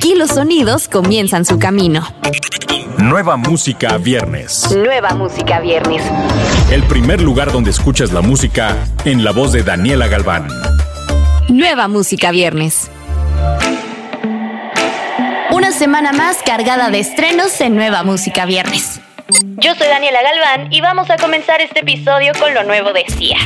Aquí los sonidos comienzan su camino. Nueva música viernes. Nueva música viernes. El primer lugar donde escuchas la música en la voz de Daniela Galván. Nueva música viernes. Una semana más cargada de estrenos en Nueva Música Viernes. Yo soy Daniela Galván y vamos a comenzar este episodio con lo nuevo de Sia.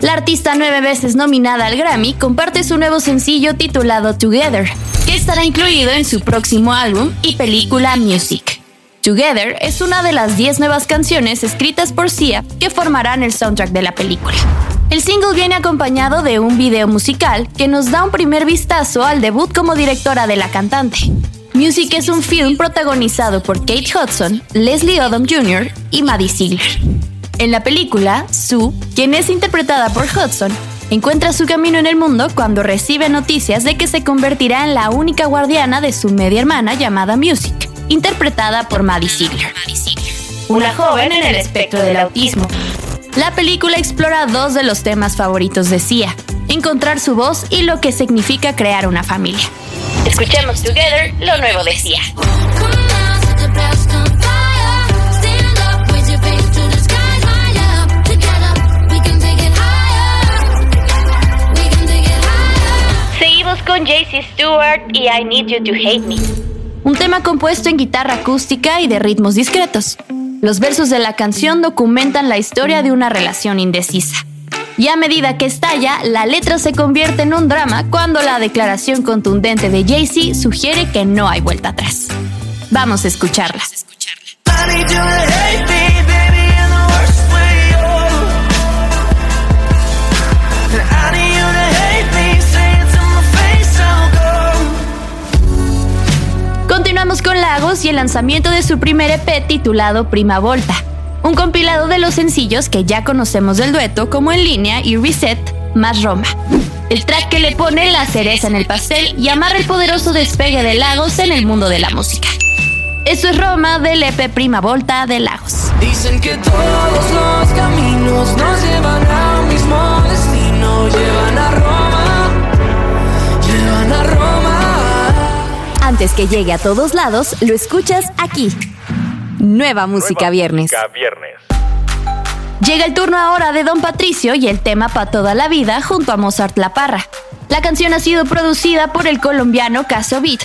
La artista nueve veces nominada al Grammy comparte su nuevo sencillo titulado Together, que estará incluido en su próximo álbum y película Music. Together es una de las 10 nuevas canciones escritas por Sia que formarán el soundtrack de la película. El single viene acompañado de un video musical que nos da un primer vistazo al debut como directora de la cantante. Music es un film protagonizado por Kate Hudson, Leslie Odom Jr. y Maddie Ziegler. En la película, Sue, quien es interpretada por Hudson, encuentra su camino en el mundo cuando recibe noticias de que se convertirá en la única guardiana de su media hermana llamada Music, interpretada por Maddie Ziegler, una joven en el espectro del autismo. La película explora dos de los temas favoritos de Sia, encontrar su voz y lo que significa crear una familia. Escuchemos Together lo nuevo de Sia. Stewart y I Need You to Hate Me. Un tema compuesto en guitarra acústica y de ritmos discretos. Los versos de la canción documentan la historia de una relación indecisa. Y a medida que estalla, la letra se convierte en un drama cuando la declaración contundente de Jay-Z sugiere que no hay vuelta atrás. Vamos a escucharla. Continuamos con Y el lanzamiento de su primer EP titulado Prima Volta, un compilado de los sencillos que ya conocemos del dueto como En línea y Reset más Roma. El track que le pone la cereza en el pastel y amarra el poderoso despegue de Lagos en el mundo de la música. Esto es Roma del EP Prima Volta de Lagos. Dicen que todos los caminos Que llegue a todos lados, lo escuchas aquí. Nueva Música Viernes. viernes. Llega el turno ahora de Don Patricio y el tema Pa' toda la vida junto a Mozart La Parra. La canción ha sido producida por el colombiano Caso Beat,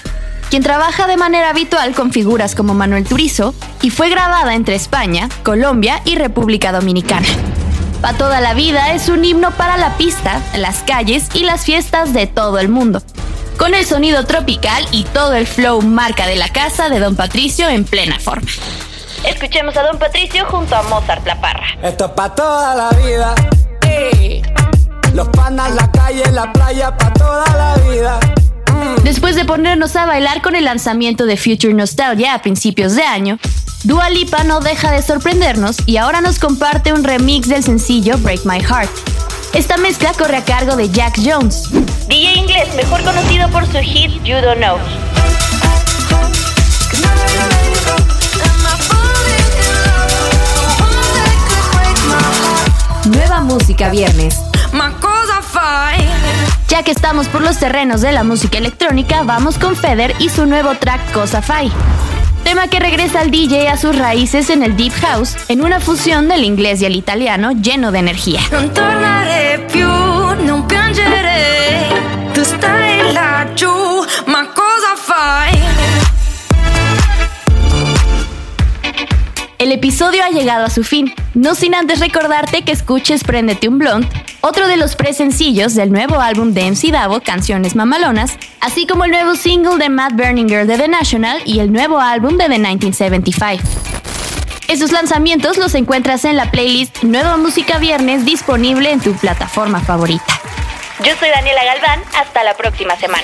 quien trabaja de manera habitual con figuras como Manuel Turizo y fue grabada entre España, Colombia y República Dominicana. Pa' toda la vida es un himno para la pista, las calles y las fiestas de todo el mundo. Con el sonido tropical y todo el flow marca de la casa de Don Patricio en plena forma. Escuchemos a Don Patricio junto a Mozart La Parra. Esto es pa' toda la vida. Los panas, la calle, la playa, pa' toda la vida. Después de ponernos a bailar con el lanzamiento de Future Nostalgia a principios de año, Dua Lipa no deja de sorprendernos y ahora nos comparte un remix del sencillo Break My Heart. Esta mezcla corre a cargo de Jack Jones. DJ inglés, mejor conocido por su hit You Don't Know. Nueva Música Viernes. Ya que estamos por los terrenos de la música electrónica, vamos con Feder y su nuevo track Cosa Fai. Tema que regresa al DJ a sus raíces en el Deep House, en una fusión del inglés y el italiano lleno de energía. Non El episodio ha llegado a su fin, no sin antes recordarte que escuches Préndete un Blond, otro de los presencillos del nuevo álbum de MC Davo, Canciones Mamalonas, así como el nuevo single de Matt Berninger de The National y el nuevo álbum de The 1975. Esos lanzamientos los encuentras en la playlist Nueva Música Viernes disponible en tu plataforma favorita. Yo soy Daniela Galván, hasta la próxima semana.